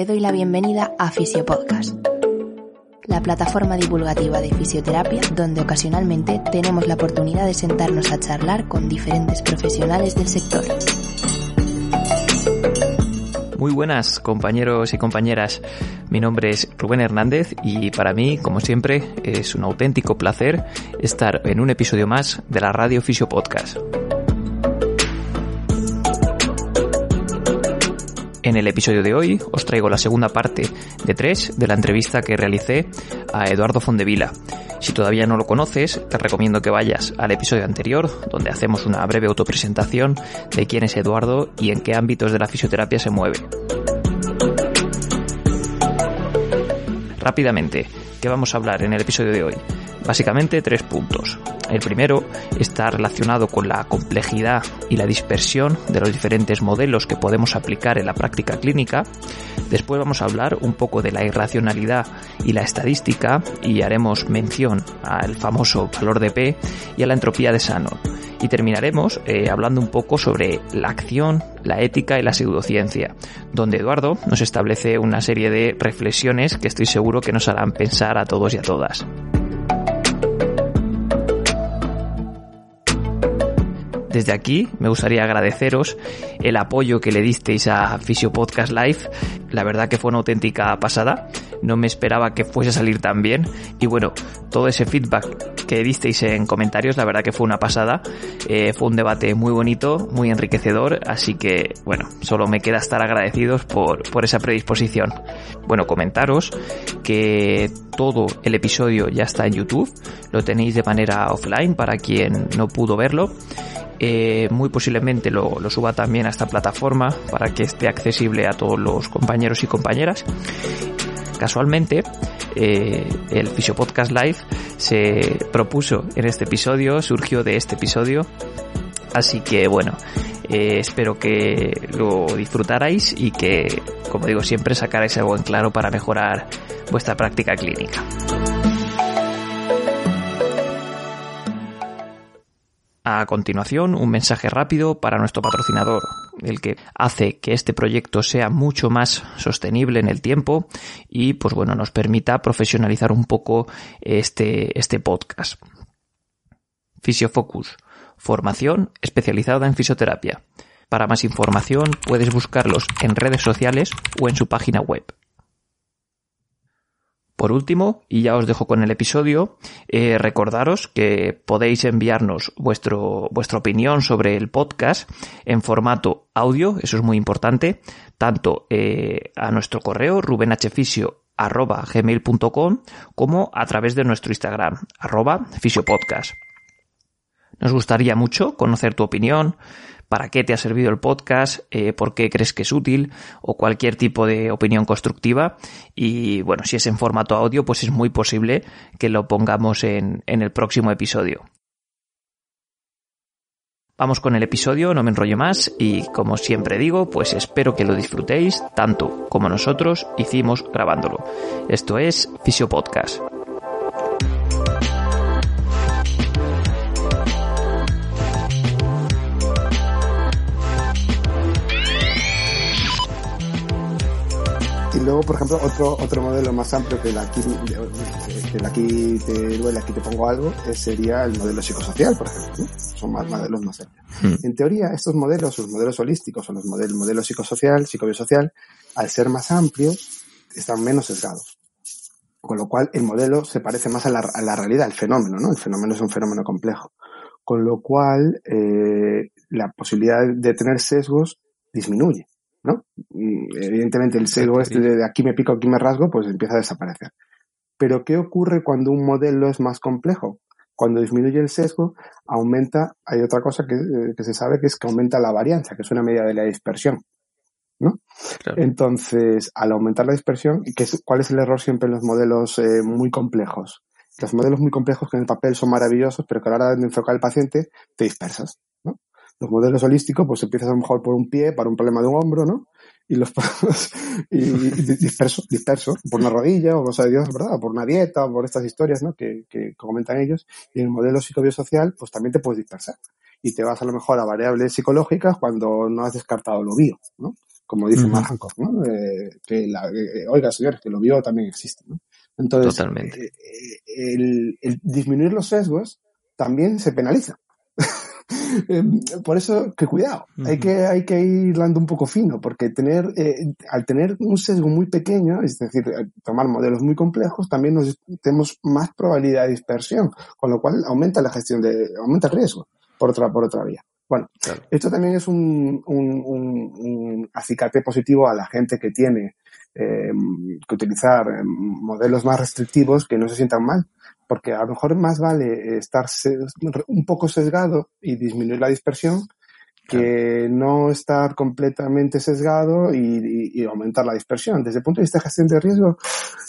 te doy la bienvenida a Fisiopodcast, la plataforma divulgativa de fisioterapia donde ocasionalmente tenemos la oportunidad de sentarnos a charlar con diferentes profesionales del sector. Muy buenas compañeros y compañeras, mi nombre es Rubén Hernández y para mí, como siempre, es un auténtico placer estar en un episodio más de la Radio Fisio Podcast. En el episodio de hoy os traigo la segunda parte de tres de la entrevista que realicé a Eduardo Fondevila. Si todavía no lo conoces, te recomiendo que vayas al episodio anterior, donde hacemos una breve autopresentación de quién es Eduardo y en qué ámbitos de la fisioterapia se mueve. Rápidamente, ¿qué vamos a hablar en el episodio de hoy? Básicamente tres puntos. El primero está relacionado con la complejidad y la dispersión de los diferentes modelos que podemos aplicar en la práctica clínica. Después vamos a hablar un poco de la irracionalidad y la estadística y haremos mención al famoso valor de P y a la entropía de Shannon. Y terminaremos eh, hablando un poco sobre la acción, la ética y la pseudociencia, donde Eduardo nos establece una serie de reflexiones que estoy seguro que nos harán pensar a todos y a todas. Desde aquí me gustaría agradeceros el apoyo que le disteis a Fisio Podcast Live. La verdad que fue una auténtica pasada. No me esperaba que fuese a salir tan bien. Y bueno, todo ese feedback que disteis en comentarios, la verdad que fue una pasada. Eh, fue un debate muy bonito, muy enriquecedor. Así que bueno, solo me queda estar agradecidos por, por esa predisposición. Bueno, comentaros que todo el episodio ya está en YouTube. Lo tenéis de manera offline para quien no pudo verlo. Eh, muy posiblemente lo, suba también a esta plataforma para que esté accesible a todos los compañeros y compañeras. Casualmente, eh, el Fisio Podcast Live se propuso en este episodio, surgió de este episodio. Así que bueno, eh, espero que lo disfrutarais y que, como digo siempre, sacarais algo en claro para mejorar vuestra práctica clínica. A continuación, un mensaje rápido para nuestro patrocinador, el que hace que este proyecto sea mucho más sostenible en el tiempo y, pues bueno, nos permita profesionalizar un poco este, este podcast. Fisiofocus, formación especializada en fisioterapia. Para más información puedes buscarlos en redes sociales o en su página web. Por último, y ya os dejo con el episodio, eh, recordaros que podéis enviarnos vuestro, vuestra opinión sobre el podcast en formato audio, eso es muy importante, tanto eh, a nuestro correo rubenhfisio.gmail.com como a través de nuestro Instagram, arroba fisiopodcast. Nos gustaría mucho conocer tu opinión, para qué te ha servido el podcast, eh, por qué crees que es útil o cualquier tipo de opinión constructiva. Y bueno, si es en formato audio, pues es muy posible que lo pongamos en, en el próximo episodio. Vamos con el episodio, no me enrollo más y como siempre digo, pues espero que lo disfrutéis tanto como nosotros hicimos grabándolo. Esto es Fisio Y luego, por ejemplo, otro, otro modelo más amplio que aquí, que aquí te duele, aquí te pongo algo, sería el modelo psicosocial, por ejemplo. Son más modelos más amplios. Hmm. En teoría, estos modelos, los modelos holísticos o los modelos, modelo psicosocial, psicobiosocial, al ser más amplios, están menos sesgados. Con lo cual, el modelo se parece más a la, a la realidad, al fenómeno, ¿no? El fenómeno es un fenómeno complejo. Con lo cual, eh, la posibilidad de tener sesgos disminuye. ¿No? evidentemente el sesgo este de aquí me pico, aquí me rasgo, pues empieza a desaparecer. Pero ¿qué ocurre cuando un modelo es más complejo? Cuando disminuye el sesgo, aumenta, hay otra cosa que, eh, que se sabe que es que aumenta la varianza, que es una medida de la dispersión. ¿no? Entonces, al aumentar la dispersión, ¿qué ¿cuál es el error siempre en los modelos eh, muy complejos? Los modelos muy complejos que en el papel son maravillosos, pero que a la hora de enfocar al paciente te dispersas los modelos holísticos, pues empiezas a lo mejor por un pie, para un problema de un hombro, ¿no? Y los y, disperso, disperso, por una rodilla, o no sé Dios, ¿verdad? por una dieta, o por estas historias, ¿no? Que, que comentan ellos. Y en el modelo psicobiosocial, pues también te puedes dispersar. Y te vas a lo mejor a variables psicológicas cuando no has descartado lo bio, ¿no? como dice uh Hancock, ¿no? Eh, que la, eh, oiga, señores, que lo vio también existe, ¿no? Entonces, Totalmente. Eh, el, el, disminuir los sesgos también se penaliza. Por eso, que cuidado, uh -huh. hay, que, hay que ir un poco fino, porque tener, eh, al tener un sesgo muy pequeño, es decir, tomar modelos muy complejos, también nos, tenemos más probabilidad de dispersión, con lo cual aumenta la gestión de, aumenta el riesgo por otra, por otra vía. Bueno, claro. esto también es un, un, un, un, acicate positivo a la gente que tiene eh, que utilizar modelos más restrictivos que no se sientan mal, porque a lo mejor más vale estar un poco sesgado y disminuir la dispersión que no estar completamente sesgado y, y, y, aumentar la dispersión. Desde el punto de vista de gestión de riesgo,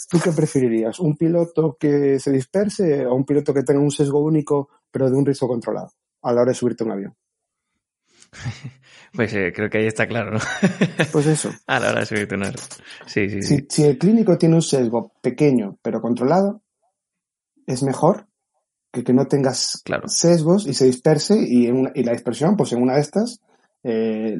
¿tú qué preferirías? ¿Un piloto que se disperse o un piloto que tenga un sesgo único pero de un riesgo controlado a la hora de subirte a un avión? Pues eh, creo que ahí está claro, ¿no? Pues eso. A la hora de sí, sí, si, sí. si el clínico tiene un sesgo pequeño pero controlado, es mejor que que no tengas claro. sesgos y se disperse y, en una, y la dispersión, pues en una de estas, eh,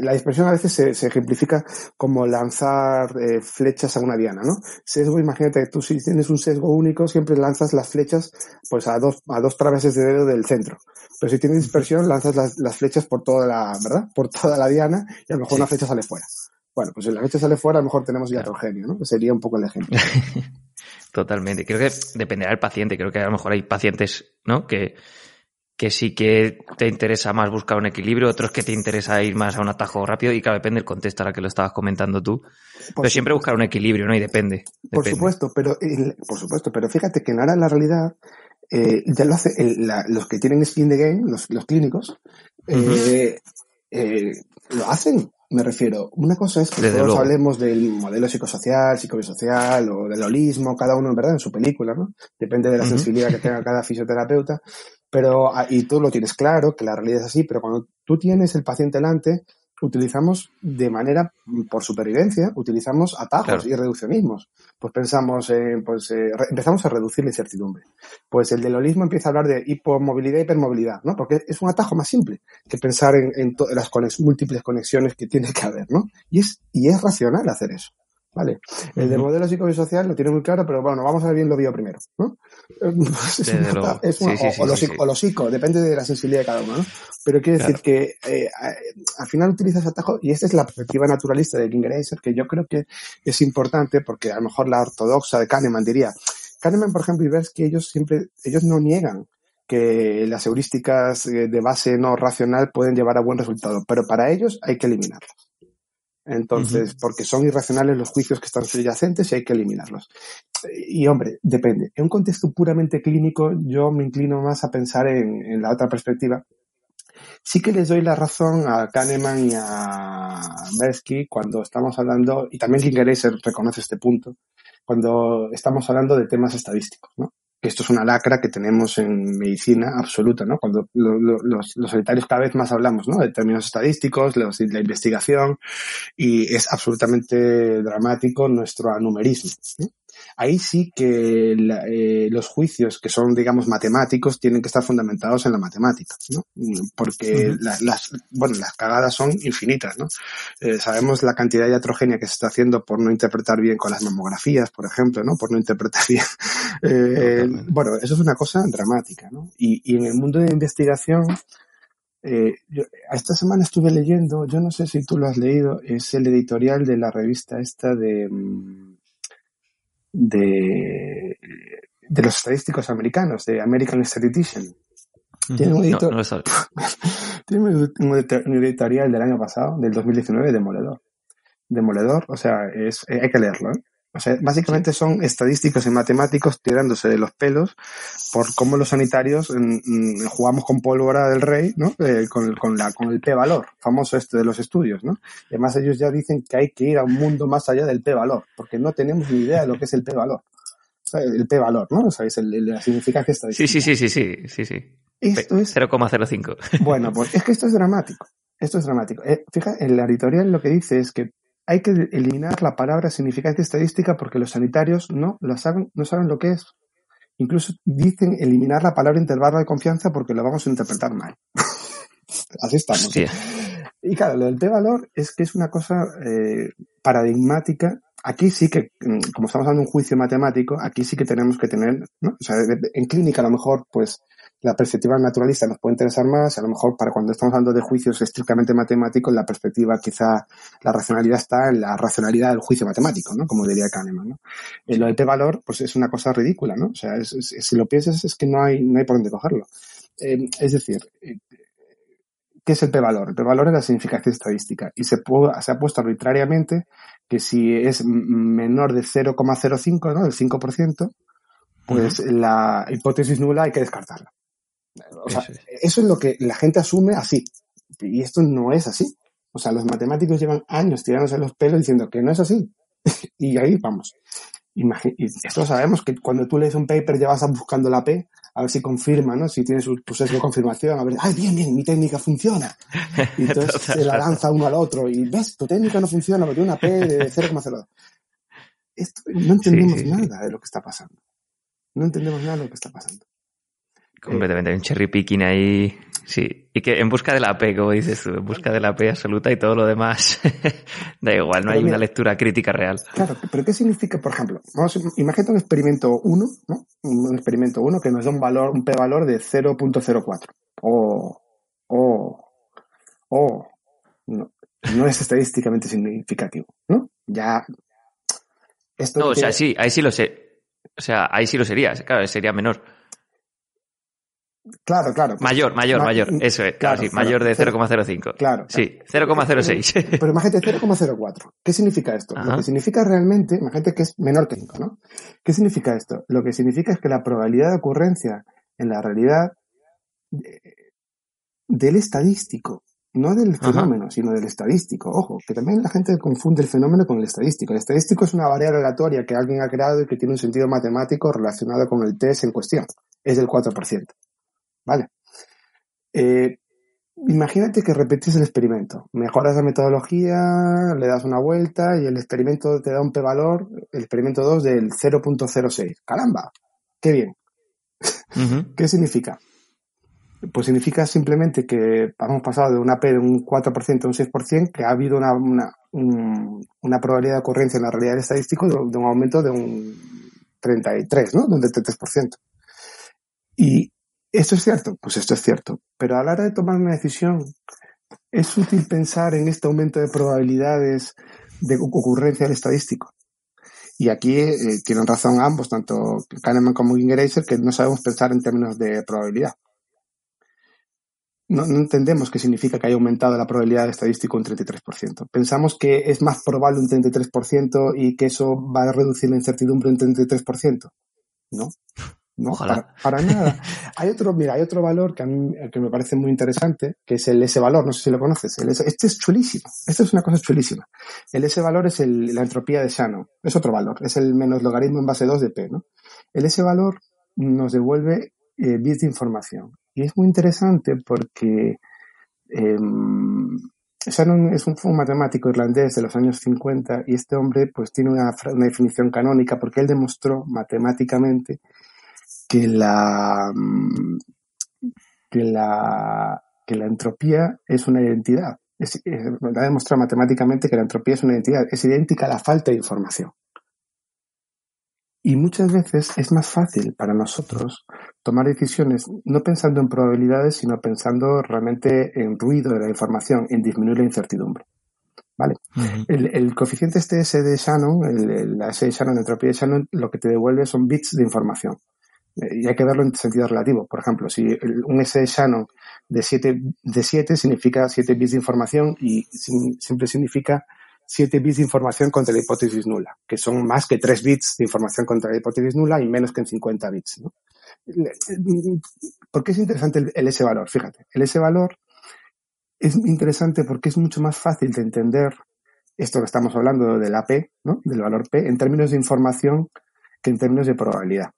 la dispersión a veces se, se ejemplifica como lanzar eh, flechas a una diana, ¿no? Sesgo, imagínate que tú si tienes un sesgo único siempre lanzas las flechas pues a dos, a dos traveses de dedo del centro. Pero si tienes dispersión lanzas las, las flechas por toda la, ¿verdad? Por toda la diana y a lo mejor sí. una flecha sale fuera. Bueno, pues si la flecha sale fuera a lo mejor tenemos ya. ¿no? Sería un poco el ejemplo. Totalmente. Creo que dependerá del paciente. Creo que a lo mejor hay pacientes, ¿no? Que, que sí que te interesa más buscar un equilibrio, otros que te interesa ir más a un atajo rápido y claro, depende del contexto, ahora que lo estabas comentando tú. Por pero supuesto. siempre buscar un equilibrio, ¿no? Y depende. Por depende. supuesto, pero por supuesto, pero fíjate que en ahora la realidad eh, ya lo hace el, la, los que tienen skin the game, los, los clínicos, uh -huh. eh, eh, lo hacen. Me refiero, una cosa es que Desde todos luego. hablemos del modelo psicosocial, psicosocial o del holismo, cada uno en verdad en su película, ¿no? Depende de la uh -huh. sensibilidad que tenga cada fisioterapeuta. Pero, ah, y tú lo tienes claro, que la realidad es así, pero cuando tú tienes el paciente delante, utilizamos de manera, por supervivencia, utilizamos atajos claro. y reduccionismos. Pues pensamos, eh, pues eh, empezamos a reducir la incertidumbre. Pues el del holismo empieza a hablar de hipomovilidad y hipermovilidad, ¿no? Porque es un atajo más simple que pensar en, en las conex múltiples conexiones que tiene que haber, ¿no? Y es, y es racional hacer eso. ¿Vale? El del modelo psicosocial lo tiene muy claro, pero bueno, vamos a ver bien lo bio primero, ¿no? O, lo psico, depende de la sensibilidad de cada uno, ¿no? Pero quiero decir claro. que eh, al final utilizas atajo, y esta es la perspectiva naturalista de King Grazer, que yo creo que es importante, porque a lo mejor la ortodoxa de Kahneman diría, Kahneman, por ejemplo, y ves que ellos siempre, ellos no niegan que las heurísticas de base no racional pueden llevar a buen resultado, pero para ellos hay que eliminarlas. Entonces, uh -huh. porque son irracionales los juicios que están subyacentes y hay que eliminarlos. Y hombre, depende. En un contexto puramente clínico, yo me inclino más a pensar en, en la otra perspectiva. Sí que les doy la razón a Kahneman y a Bersky cuando estamos hablando, y también Kingereiser reconoce este punto, cuando estamos hablando de temas estadísticos, ¿no? Esto es una lacra que tenemos en medicina absoluta, ¿no? Cuando lo, lo, los, los cada vez más hablamos, ¿no? De términos estadísticos, los, la investigación, y es absolutamente dramático nuestro anumerismo. Ahí sí que la, eh, los juicios que son, digamos, matemáticos tienen que estar fundamentados en la matemática, ¿no? Porque la, las, bueno, las cagadas son infinitas, ¿no? Eh, sabemos la cantidad de iatrogenia que se está haciendo por no interpretar bien con las mamografías, por ejemplo, ¿no? Por no interpretar bien. Eh, bueno, eso es una cosa dramática, ¿no? Y, y en el mundo de investigación, eh, yo, esta semana estuve leyendo, yo no sé si tú lo has leído, es el editorial de la revista esta de, mm, de, de los estadísticos americanos, de American Statistician. Tiene un, editor... no, no tiene un editorial del año pasado, del 2019, demoledor. Demoledor, o sea, es, hay que leerlo, ¿eh? O sea, básicamente son estadísticos y matemáticos tirándose de los pelos por cómo los sanitarios jugamos con pólvora del rey, ¿no? Eh, con, con, la, con el P-valor, famoso este de los estudios, ¿no? Y además ellos ya dicen que hay que ir a un mundo más allá del P-valor, porque no tenemos ni idea de lo que es el P-valor. O sea, el P-valor, ¿no? ¿Sabéis? El, el, la significancia estadística. Sí, sí, sí, sí, sí, sí, sí. Esto es... 0,05. Bueno, pues es que esto es dramático. Esto es dramático. Eh, fija, en la editorial lo que dice es que hay que eliminar la palabra significancia estadística porque los sanitarios no la saben, no saben lo que es. Incluso dicen eliminar la palabra intervalo de confianza porque lo vamos a interpretar mal. Así estamos. Hostia. Y claro, lo del p-valor es que es una cosa eh, paradigmática. Aquí sí que, mm, como estamos de un juicio matemático, aquí sí que tenemos que tener, ¿no? O sea, en clínica a lo mejor, pues, la perspectiva naturalista nos puede interesar más, a lo mejor para cuando estamos hablando de juicios estrictamente matemáticos, la perspectiva quizá, la racionalidad está en la racionalidad del juicio matemático, ¿no? Como diría Kahneman, ¿no? Eh, lo del p-valor, pues es una cosa ridícula, ¿no? O sea, es, es, si lo piensas es que no hay, no hay por dónde cogerlo. Eh, es decir, eh, ¿qué es el p-valor? El p-valor es la significación estadística y se, puede, se ha puesto arbitrariamente que si es menor de 0,05, ¿no? Del 5%, pues uh -huh. la hipótesis nula hay que descartarla. O sea, eso es lo que la gente asume así. Y esto no es así. O sea, los matemáticos llevan años tirándose los pelos diciendo que no es así. y ahí vamos. Imagin y esto sabemos que cuando tú lees un paper ya vas buscando la P a ver si confirma, ¿no? Si tiene su proceso de confirmación, a ver, ay, bien, bien, mi técnica funciona. Y entonces se la lanza uno al otro y ves, tu técnica no funciona porque tiene una P de 0,02. Esto, no entendemos sí, sí, nada sí. de lo que está pasando. No entendemos nada de lo que está pasando. Completamente, un cherry picking ahí. Sí, y que en busca de la P, como dices tú, en busca de la P absoluta y todo lo demás da igual, no pero hay mira, una lectura crítica real. Claro, pero ¿qué significa, por ejemplo? Vamos, imagínate un experimento 1, ¿no? Un experimento 1 que nos da un valor, un p-valor de 0.04. O, o, o, no, no es estadísticamente significativo, ¿no? Ya. Esto no, que... o sea, sí, ahí sí lo sé. O sea, ahí sí lo sería, claro, sería menor. Claro, claro. Mayor, mayor, Ma mayor. Eso es, claro, sí, mayor de 0,05. Claro. Sí, 0,06. Pero imagínate 0,04. ¿Qué significa esto? Ajá. Lo que significa realmente, imagínate que es menor que 5, ¿no? ¿Qué significa esto? Lo que significa es que la probabilidad de ocurrencia en la realidad del estadístico, no del fenómeno, Ajá. sino del estadístico. Ojo, que también la gente confunde el fenómeno con el estadístico. El estadístico es una variable aleatoria que alguien ha creado y que tiene un sentido matemático relacionado con el test en cuestión. Es del 4%. ¿Vale? Eh, imagínate que repetes el experimento, mejoras la metodología, le das una vuelta y el experimento te da un p-valor, el experimento 2 del 0.06. ¡Caramba! ¡Qué bien! Uh -huh. ¿Qué significa? Pues significa simplemente que hemos pasado de una P de un 4% a un 6%, que ha habido una, una, un, una probabilidad de ocurrencia en la realidad estadística de, de un aumento de un 33, ¿no? De un 33%. Y ¿Esto es cierto? Pues esto es cierto. Pero a la hora de tomar una decisión, ¿es útil pensar en este aumento de probabilidades de ocurrencia del estadístico? Y aquí eh, tienen razón ambos, tanto Kahneman como Gingeraser, que no sabemos pensar en términos de probabilidad. No, entendemos qué significa que haya aumentado la probabilidad del estadístico un 33%. Pensamos que es más probable un 33% y que eso va a reducir la incertidumbre un 33%. ¿No? No, para, para, nada. Hay otro, mira, hay otro valor que a mí que me parece muy interesante, que es el S valor, no sé si lo conoces. El S, este es chulísimo. Esta es una cosa chulísima. El S valor es el, la entropía de Shannon. Es otro valor. Es el menos logaritmo en base 2 de P, ¿no? El S valor nos devuelve eh, bits de información. Y es muy interesante porque eh, Shannon es un, fue un matemático irlandés de los años 50 y este hombre pues tiene una, una definición canónica porque él demostró matemáticamente que la, que la, que la entropía es una identidad. Es, es, ha demostrado matemáticamente que la entropía es una identidad. Es idéntica a la falta de información. Y muchas veces es más fácil para nosotros tomar decisiones no pensando en probabilidades, sino pensando realmente en ruido de la información, en disminuir la incertidumbre. ¿Vale? Uh -huh. el, el, coeficiente este S de Shannon, el, el, la S de Shannon, la entropía de Shannon, lo que te devuelve son bits de información y hay que verlo en sentido relativo. Por ejemplo, si un S Shannon de 7 de 7 significa 7 bits de información y siempre significa 7 bits de información contra la hipótesis nula, que son más que 3 bits de información contra la hipótesis nula y menos que en 50 bits. ¿no? ¿Por qué es interesante el, el S valor? Fíjate, el S valor es interesante porque es mucho más fácil de entender esto que estamos hablando de la P, ¿no? del valor P, en términos de información que en términos de probabilidad.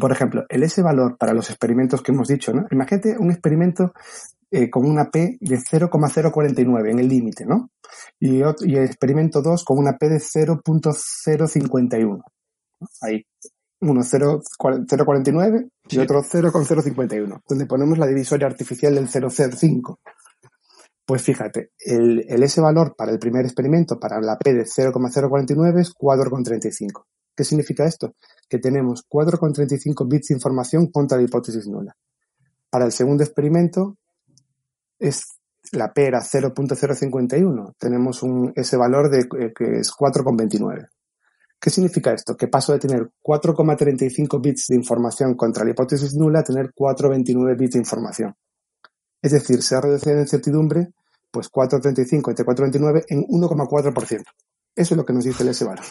Por ejemplo, el S valor para los experimentos que hemos dicho, ¿no? Imagínate un experimento eh, con una P de 0,049 en el límite, ¿no? Y, y, el experimento 2 con una P de 0.051. Ahí. Uno 0,49 y sí. otro 0,051, donde ponemos la divisoria artificial del 0,05. Pues fíjate, el, el ese valor para el primer experimento, para la P de 0,049 es 4,35. ¿Qué significa esto? Que tenemos 4,35 bits de información contra la hipótesis nula. Para el segundo experimento, es, la P era 0.051. Tenemos ese valor de, eh, que es 4,29. ¿Qué significa esto? Que paso de tener 4,35 bits de información contra la hipótesis nula a tener 4,29 bits de información. Es decir, se ha reducido la incertidumbre pues 4,35 entre 4,29 en 1,4%. Eso es lo que nos dice el S valor.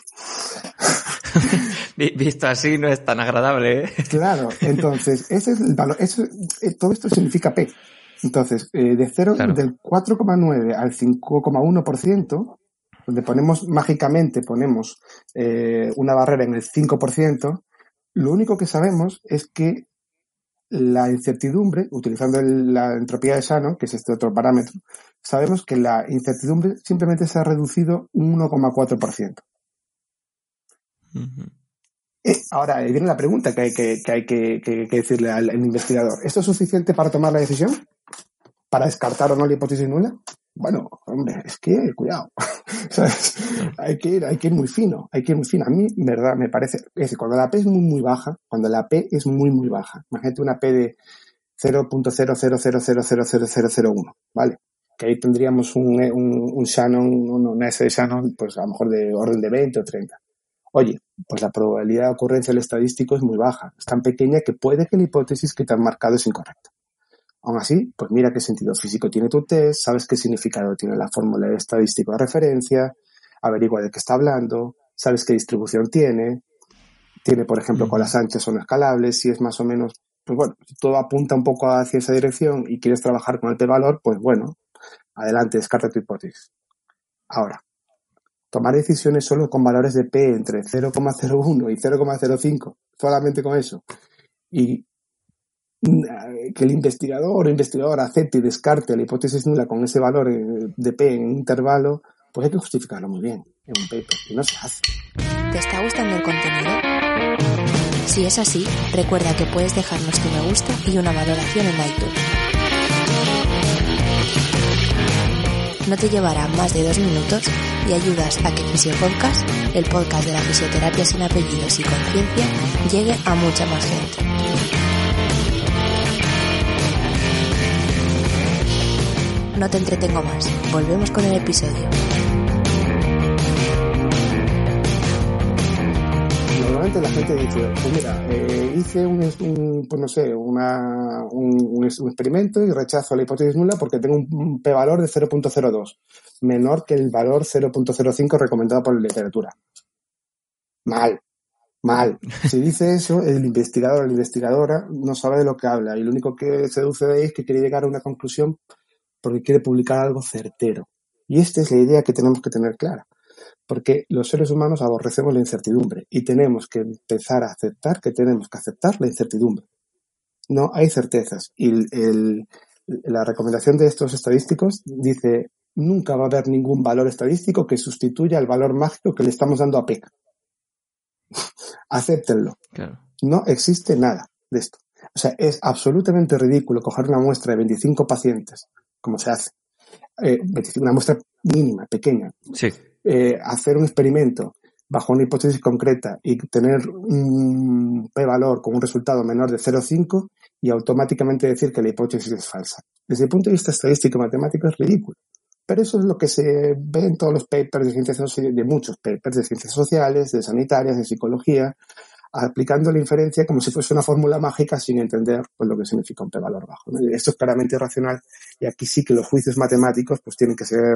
Visto así no es tan agradable. ¿eh? Claro, entonces, ese es el valor. Eso, eh, todo esto significa P. Entonces, eh, de 0, Claro. del 4,9 al 5,1%, donde ponemos mágicamente ponemos eh, una barrera en el 5%, lo único que sabemos es que la incertidumbre, utilizando el- la entropía de Shannon, que es este otro parámetro, sabemos que la incertidumbre simplemente se ha reducido un 1,4%. Eh, ahora ahí viene la pregunta que hay que, decirle al, investigador. ¿Esto es suficiente para tomar la decisión? ¿Para descartar o no la hipótesis nula? Bueno, hombre, es que, cuidado. Hay que ir, muy fino, hay que ir muy fino. A mí, verdad, me parece, es decir, cuando la P es muy, muy baja, cuando la P es muy, muy baja, imagínate una P de 0.000000001, ¿vale? Que ahí tendríamos un, eh, un, un Shannon, un- una S de Shannon, pues a lo mejor de orden de 20 o 30. Oye, pues la probabilidad de ocurrencia del estadístico es muy baja, es tan pequeña que puede que la hipótesis que te han marcado es incorrecta. Aún así, pues mira qué sentido físico tiene tu test, sabes qué significado tiene la fórmula de estadístico de referencia, averigua de qué está hablando, sabes qué distribución tiene, tiene, por ejemplo, Ujú. colas anchas o no escalables, si es más o menos, pues bueno, si todo apunta un poco hacia esa dirección y quieres trabajar con el p-valor, pues bueno, adelante, descarta tu hipótesis. Ahora, tomar decisiones solo con valores de P entre 0,01 y 0,05, solamente con eso, y mm, que el investigador o investigadora acepte y descarte la hipótesis nula con ese valor eh, de P en un intervalo, pues hay que justificarlo muy bien en un paper, y no se hace. ¿Te está gustando el contenido? Si es así, recuerda que puedes dejarnos tu me gusta y una valoración en iTunes. No te llevará más de dos minutos y ayudas a que Fisiopodcast, el podcast de la fisioterapia sin apellidos y conciencia, llegue a mucha más gente. No te entretengo más, volvemos con el episodio. Normalmente la gente dice, pues mira, eh, hice un, un, pues no sé, una, un, un, experimento y rechazo la hipótesis nula porque tengo un, p-valor de 0.02, menor que el valor 0.05 recomendado por la literatura. Mal, mal. Si dice eso, el investigador o la investigadora no sabe de lo que habla y lo único que se deduce de ahí es que quiere llegar a una conclusión porque quiere publicar algo certero. Y esta es la idea que tenemos que tener clara porque los seres humanos aborrecemos la incertidumbre y tenemos que empezar a aceptar que tenemos que aceptar la incertidumbre. No hay certezas y el, la recomendación de estos estadísticos dice nunca va a haber ningún valor estadístico que sustituya el valor mágico que le estamos dando a PEC. Acéptenlo. Claro. No existe nada de esto. O sea, es absolutamente ridículo coger una muestra de 25 pacientes, como se hace, eh, una muestra mínima, pequeña, Sí. eh, hacer un experimento bajo una hipótesis concreta y tener un p-valor con un resultado menor de 0,5 y automáticamente decir que la hipótesis es falsa. Desde el punto de vista estadístico matemático es ridículo. Pero eso es lo que se ve en todos los papers de ciencias sociales, de muchos papers de ciencias sociales, de sanitarias, de psicología, aplicando la inferencia como si fuese una fórmula mágica sin entender pues, lo que significa un p-valor bajo. ¿no? Esto es claramente irracional y aquí sí que los juicios matemáticos pues tienen que ser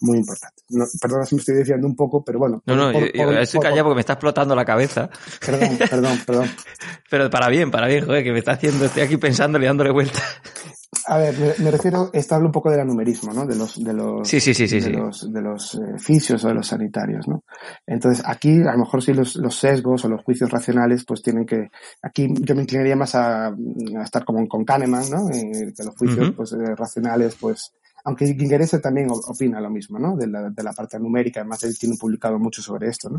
muy importantes. No, perdona si me estoy desviando un poco, pero bueno. No, no, por- yo, yo por- estoy por- callado porque me está explotando la cabeza. Perdón, perdón, perdón. Pero para bien, para bien, joder, que me está haciendo, estoy aquí pensándole y dándole vueltas. A ver, me, me refiero, esto habla un poco del numerismo, ¿no? De los, de los, Sí, sí, sí, sí, de los, de los eh, fisios o de los sanitarios, ¿no? Entonces, aquí, a lo mejor sí los, los sesgos o los juicios racionales, pues tienen que, aquí yo me inclinaría más a, a estar como con Kahneman, ¿no? Eh, que los juicios, pues, eh, racionales, pues, aunque Gingerese también opina lo mismo, ¿no? De la, de la parte numérica, además él tiene publicado mucho sobre esto, ¿no?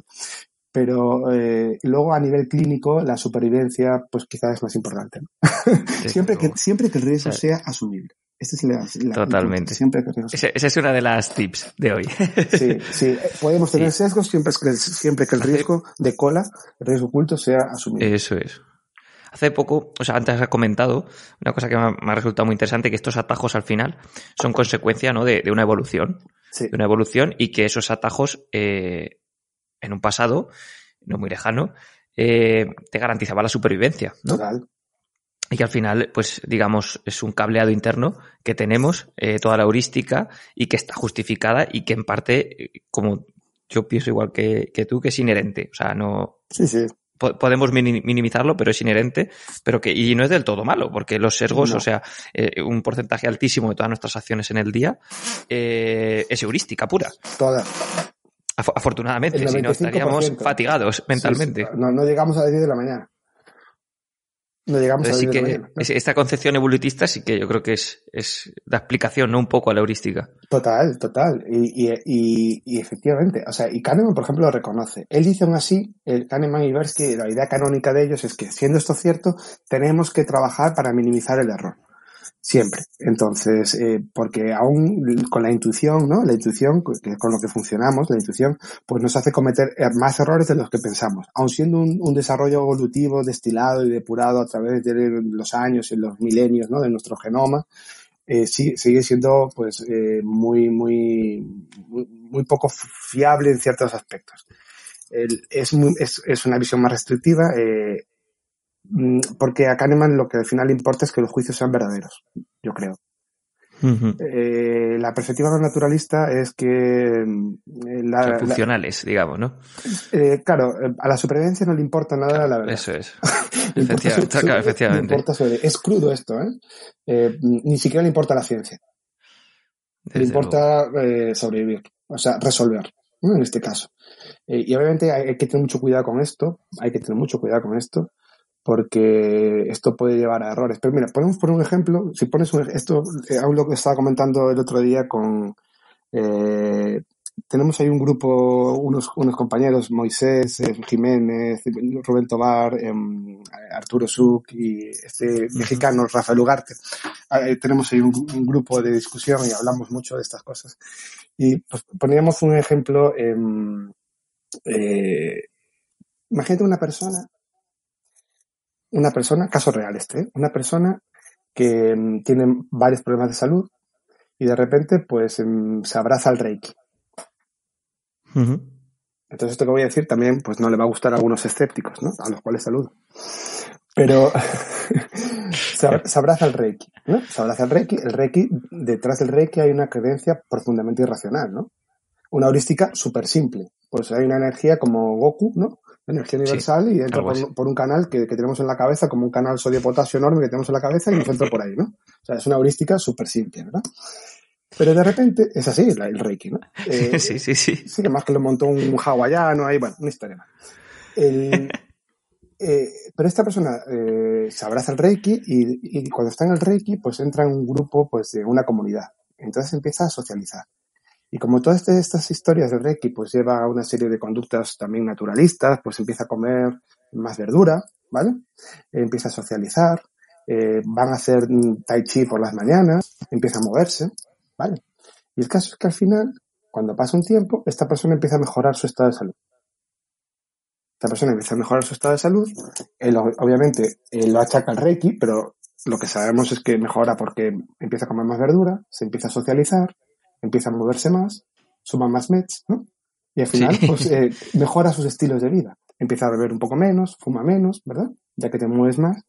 Pero eh, luego a nivel clínico la supervivencia pues quizás es más importante. ¿no? Siempre, que, siempre que el riesgo sea, sea asumible. Esta es la, la Totalmente. Siempre Esa, esa, es una de las tips de hoy. sí, sí. Podemos tener sí. sesgos siempre que, siempre que el riesgo de cola, el riesgo oculto sea asumido. Eso es. Hace poco, o sea, antes has comentado una cosa que me ha, me ha, resultado muy interesante, que estos atajos al final son consecuencia ¿no? de, de una evolución. Sí. De una evolución y que esos atajos eh, en un pasado, no muy lejano, eh, te garantizaba la supervivencia. ¿no? Total. Y que al final, pues digamos, es un cableado interno que tenemos, eh, toda la heurística, y que está justificada y que en parte, eh, como yo pienso igual que, que tú, que es inherente. O sea, no. Sí, sí podemos minimizarlo, pero es inherente, pero que, y no es del todo malo, porque los sesgos, no. o sea, eh, un porcentaje altísimo de todas nuestras acciones en el día, eh, es heurística pura. Toda. Af afortunadamente, si no estaríamos fatigados mentalmente. Sí, sí. No, no, llegamos a las 10 de la mañana. No llegamos Entonces, a las 10 que de la mañana. ¿no? Esta concepción evolutista sí que yo creo que es, es la explicación, no un poco a la heurística. Total, total. Y, y, y, y, efectivamente, o sea, y Kahneman, por ejemplo, lo reconoce. Él dice aún así, el Kahneman y Tversky, la idea canónica de ellos es que, siendo esto cierto, tenemos que trabajar para minimizar el error. Siempre. Entonces, eh, porque aún con la intuición, ¿no? La intuición, que con lo que funcionamos, la intuición, pues nos hace cometer más errores de los que pensamos. Aun siendo un, un desarrollo evolutivo destilado y depurado a través de los años y los milenios, ¿no? De nuestro genoma, eh, sí, sigue siendo pues eh, muy, muy, muy, poco fiable en ciertos aspectos. Es, muy, es, es, una visión más restrictiva, eh, porque a Kahneman lo que al final importa es que los juicios sean verdaderos, yo creo. Uh -huh. eh, la perspectiva más naturalista es que la, o sea, funcionales, la, digamos, ¿no? Eh, claro, a la supervivencia no le importa nada la verdad. Eso es. efectivamente, sobre, efectivamente. Importa sobre, es crudo esto, ¿eh? ¿eh? Ni siquiera le importa la ciencia. Desde le importa eh, sobrevivir, o sea, resolver, ¿no? en este caso. Eh, y obviamente hay que tener mucho cuidado con esto, hay que tener mucho cuidado con esto, porque esto puede llevar a errores. Pero mira, podemos poner un ejemplo, si pones un, esto, eh, aún lo que estaba comentando el otro día con, eh, tenemos ahí un grupo, unos, unos compañeros, Moisés, eh, Jiménez, Rubén Tobar, eh, Arturo Suc y este mexicano, Rafael Ugarte. Eh, tenemos ahí un, un, grupo de discusión y hablamos mucho de estas cosas. Y pues poníamos un ejemplo, imagínate una persona una persona, caso real este, ¿eh? una persona que um, tiene varios problemas de salud y de repente pues um, se abraza al Reiki. Uh -huh. Entonces esto que voy a decir también pues no le va a gustar a algunos escépticos, ¿no? A los cuales saludo. Pero se, abraza al Reiki, ¿no? Se abraza al Reiki. El Reiki, detrás del Reiki hay una creencia profundamente irracional, ¿no? Una heurística súper simple. Pues hay una energía como Goku, ¿no? Energía universal sí, y entra por, por, un canal que, que, tenemos en la cabeza, como un canal sodio-potasio enorme que tenemos en la cabeza y nos entra por ahí, ¿no? O sea, es una heurística súper simple, ¿verdad? Pero de repente, es así el Reiki, ¿no? Eh, sí, sí, sí. Sí, además que lo montó un hawaiano ahí, bueno, una historia más. El, eh, pero esta persona eh, se abraza al Reiki y, y, cuando está en el Reiki, pues entra en un grupo, pues de una comunidad. Entonces empieza a socializar. Y como todas estas historias de Reiki pues lleva a una serie de conductas también naturalistas, pues empieza a comer más verdura, ¿vale? Empieza a socializar, eh, van a hacer tai chi por las mañanas, empieza a moverse, ¿vale? Y el caso es que al final, cuando pasa un tiempo, esta persona empieza a mejorar su estado de salud. Esta persona empieza a mejorar su estado de salud, él, obviamente lo achaca al Reiki, pero lo que sabemos es que mejora porque empieza a comer más verdura, se empieza a socializar, empieza a moverse más, suma más meds, ¿no? Y al final, sí. pues, eh, mejora sus estilos de vida. Empieza a beber un poco menos, fuma menos, ¿verdad? Ya que te mueves más.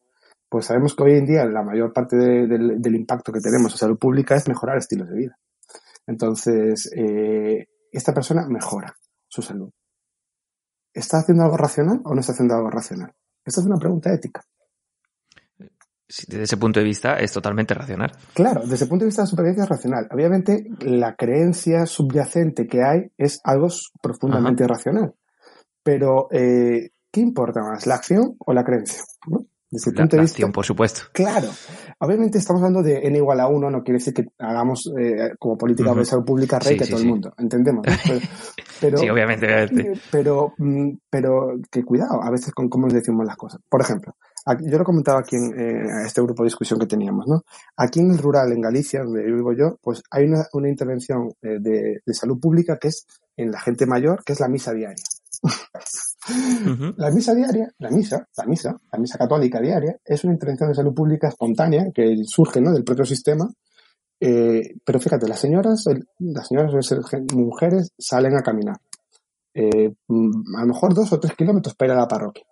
Pues sabemos que hoy en día la mayor parte de, de, del impacto que tenemos en salud pública es mejorar estilos de vida. Entonces, eh, esta persona mejora su salud. ¿Está haciendo algo racional o no está haciendo algo racional? Esta es una pregunta ética desde ese punto de vista es totalmente racional. Claro, desde el punto de vista de la supervivencia es racional. Obviamente, la creencia subyacente que hay es algo profundamente Ajá. irracional. Pero, eh, ¿qué importa más, la acción o la creencia? ¿No? Desde el la, punto de vista. Acción, por supuesto. Claro. Obviamente estamos hablando de n igual a 1, no quiere decir que hagamos eh, como política uh -huh. de salud pública rey sí, que sí, todo sí. el mundo. Entendemos. Pero, pero, sí, obviamente, obviamente. Pero, mm, pero, que cuidado a veces con cómo decimos las cosas. Por ejemplo, yo lo comentaba aquí en eh, este grupo de discusión que teníamos, ¿no? Aquí en el rural, en Galicia, donde vivo yo, pues hay una, una intervención eh, de, de, salud pública que es en la gente mayor, que es la misa diaria. La misa diaria, la misa, la misa, la misa católica diaria, es una intervención de salud pública espontánea que surge ¿no? del propio sistema. Eh, pero fíjate, las señoras, las señoras mujeres salen a caminar. Eh, a lo mejor dos o tres kilómetros para ir a la parroquia.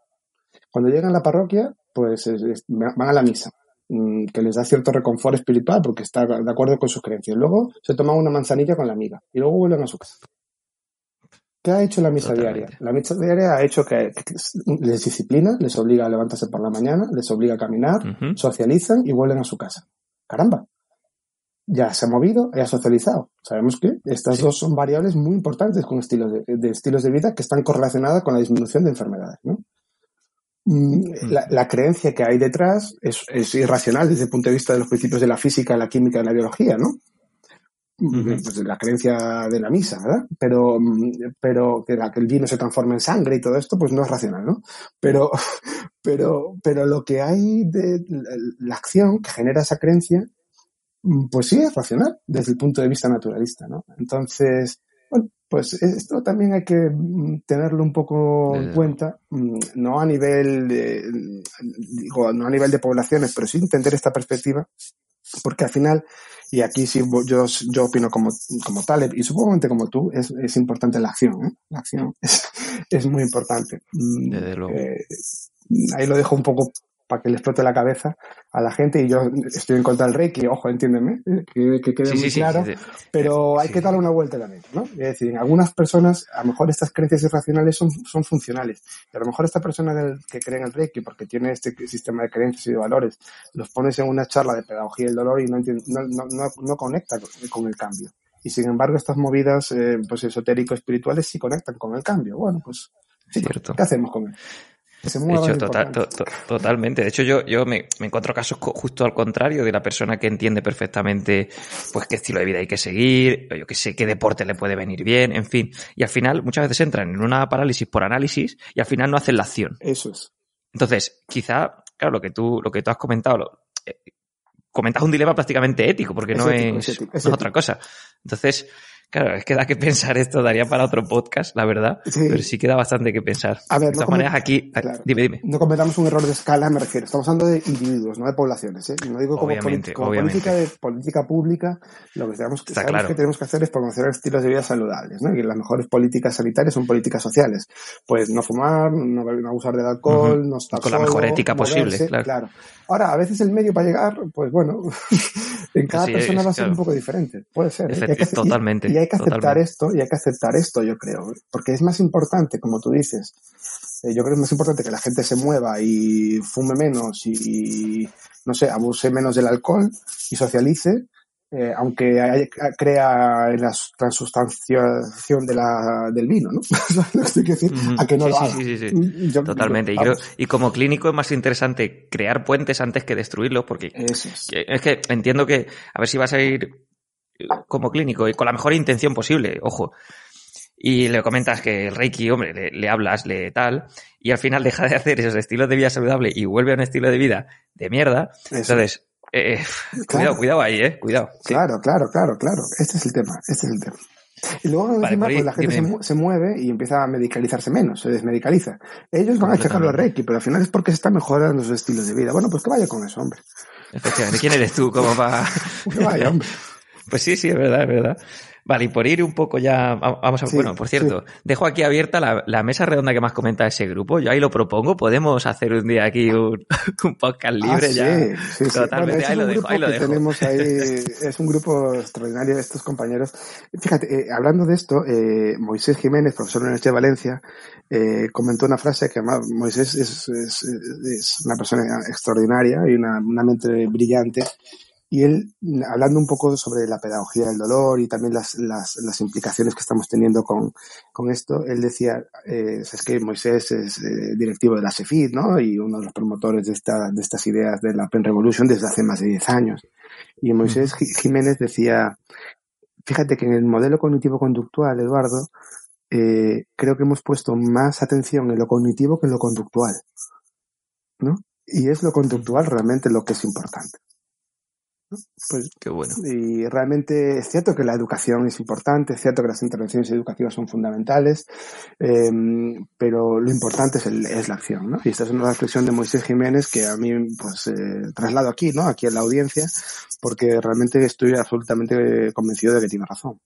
Cuando llegan a la parroquia, pues van a la misa, mm, que les da cierto reconfort espiritual porque está de acuerdo con sus creencias. Luego se toman una manzanilla con la amiga y luego vuelven a su casa. ¿Qué ha hecho la misa diaria? La misa diaria ha hecho que, les disciplina, les obliga a levantarse por la mañana, les obliga a caminar, socializan y vuelven a su casa. Caramba. Ya se ha movido, ya ha socializado. Sabemos que estas dos son variables muy importantes con estilos de, estilos de vida que están correlacionadas con la disminución de enfermedades. ¿no? Mm, la, creencia que hay detrás es, es, irracional desde el punto de vista de los principios de la física, la química y la biología, ¿no? pues, la creencia de la misa, ¿verdad? Pero, pero que, la, que el vino se transforma en sangre y todo esto, pues no es racional, ¿no? Pero, pero, pero lo que hay de la acción que genera esa creencia, pues sí es racional desde el punto de vista naturalista, ¿no? Entonces, pues esto también hay que tenerlo un poco en cuenta, no a nivel de, digo, no a nivel de poblaciones, pero sí entender esta perspectiva, porque al final y aquí sí, yo, yo opino como, como Taleb y supongo como tú, es, es importante la acción. ¿eh? La acción es, es muy importante. Mm, Desde luego. Eh, ahí lo dejo un poco para que le explote la cabeza a la gente y yo estoy en contra del Reiki, ojo, entiéndeme, que, que, quede muy claro, pero hay que darle una vuelta también, ¿no? Es decir, en algunas personas, a lo mejor estas creencias irracionales son, son funcionales, y a lo mejor esta persona que cree en el Reiki porque tiene este sistema de creencias y de valores, los pones en una charla de pedagogía del dolor y no, no, no, no conecta con el cambio. Y sin embargo, estas movidas eh, pues esotérico-espirituales sí conectan con el cambio. Bueno, pues, Cierto. ¿qué hacemos con él? De hecho, total, totalmente. De hecho, yo, yo me, me, encuentro casos justo al contrario de la persona que entiende perfectamente pues qué estilo de vida hay que seguir, yo qué sé, qué deporte le puede venir bien, en fin. Y al final, muchas veces entran en una parálisis por análisis y al final no hacen la acción. Eso es. Entonces, quizá, claro, lo que tú, lo que tú has comentado, lo, eh, comentas un dilema prácticamente ético, porque no, es, no es otra cosa. Entonces, Claro, es que da que pensar esto, daría para otro podcast, la verdad, pero sí queda bastante que pensar. A ver, de todas maneras aquí, dime, dime. No cometamos un error de escala, me refiero. Estamos hablando de individuos, no de poblaciones, ¿eh? No digo como, como política de política pública, lo que tenemos que, que tenemos que hacer es promocionar estilos de vida saludables, ¿no? Y las mejores políticas sanitarias son políticas sociales. Pues no fumar, no, abusar del alcohol, no estar Con la mejor ética posible, claro. Ahora, a veces el medio para llegar, pues bueno, en cada persona va a ser un poco diferente. Puede ser. ¿eh? totalmente hay que aceptar esto, y hay que aceptar esto, yo creo, porque es más importante, como tú dices, eh, yo creo que es más importante que la gente se mueva y fume menos y, no sé, abuse menos del alcohol y socialice, eh, aunque crea la transustanciación de la, del vino, ¿no? a que no lo haga. Sí, sí, sí. Totalmente. y, como clínico es más interesante crear puentes antes que destruirlos, porque es. es que entiendo que, a ver si vas a ir como clínico y con la mejor intención posible, ojo. Y le comentas que el Reiki, hombre, le, hablas, le tal, y al final deja de hacer esos estilos de vida saludable y vuelve a un estilo de vida de mierda. Entonces, eh, cuidado, cuidado ahí, eh, cuidado. Claro, claro, claro, claro. Este es el tema, este es el tema. Y luego encima, pues, la gente se, mueve y empieza a medicalizarse menos, se desmedicaliza. Ellos van a checarlo a Reiki, pero al final es porque se están mejorando sus estilos de vida. Bueno, pues que vaya con eso, hombre. Efectivamente. ¿Quién eres tú como para...? que vaya, hombre. Pues sí, sí, es verdad, es verdad. Vale, y por ir un poco ya, vamos a, bueno, por cierto, dejo aquí abierta la, mesa redonda que más comenta ese grupo. Yo ahí lo propongo, podemos hacer un día aquí un, podcast ah, libre ya. Sí, Totalmente, ahí, lo dejo, ahí lo dejo. Tenemos ahí, es un grupo extraordinario de estos compañeros. Fíjate, eh, hablando de esto, eh, Moisés Jiménez, profesor de la Universidad de Valencia, eh, comentó una frase que además Moisés es, es, es, una persona extraordinaria y una, una mente brillante y él, hablando un poco sobre la pedagogía del dolor y también las, las, las implicaciones que estamos teniendo con, con esto, él decía, eh, es que Moisés es eh, directivo de la SEFID, ¿no? Y uno de los promotores de, esta, de estas ideas de la Pen Revolution desde hace más de 10 años. Y Moisés Jiménez decía, fíjate que en el modelo cognitivo-conductual, Eduardo, eh, creo que hemos puesto más atención en lo cognitivo que en lo conductual. ¿No? y es lo conductual realmente lo que es importante. Pues, Qué bueno. Y realmente es cierto que la educación es importante, es cierto que las intervenciones educativas son fundamentales, eh, pero lo importante es, el, es, la acción, ¿no? Y esta es una reflexión de Moisés Jiménez que a mí, pues, eh, traslado aquí, ¿no? Aquí en la audiencia, porque realmente estoy absolutamente convencido de que tiene razón.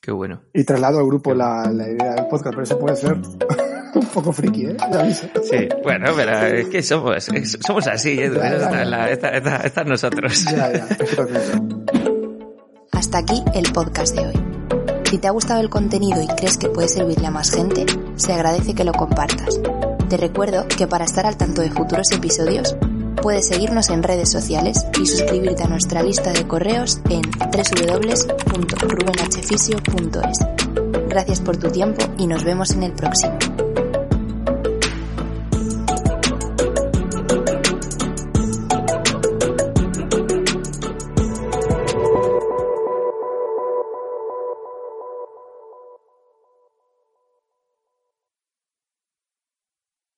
Qué bueno. Y traslado al grupo la, la idea del podcast, pero eso puede ser un poco friki, ¿eh? Sí, bueno, pero es que somos, somos así, ¿eh? Están nosotros. Ya, ya, Hasta aquí el podcast de hoy. Si te ha gustado el contenido y crees que puede servirle a más gente, se agradece que lo compartas. Te recuerdo que para estar al tanto de futuros episodios, puedes seguirnos en redes sociales y suscribirte a nuestra lista de correos en www.rubenhfisio.es. Gracias por tu tiempo y nos vemos en el próximo.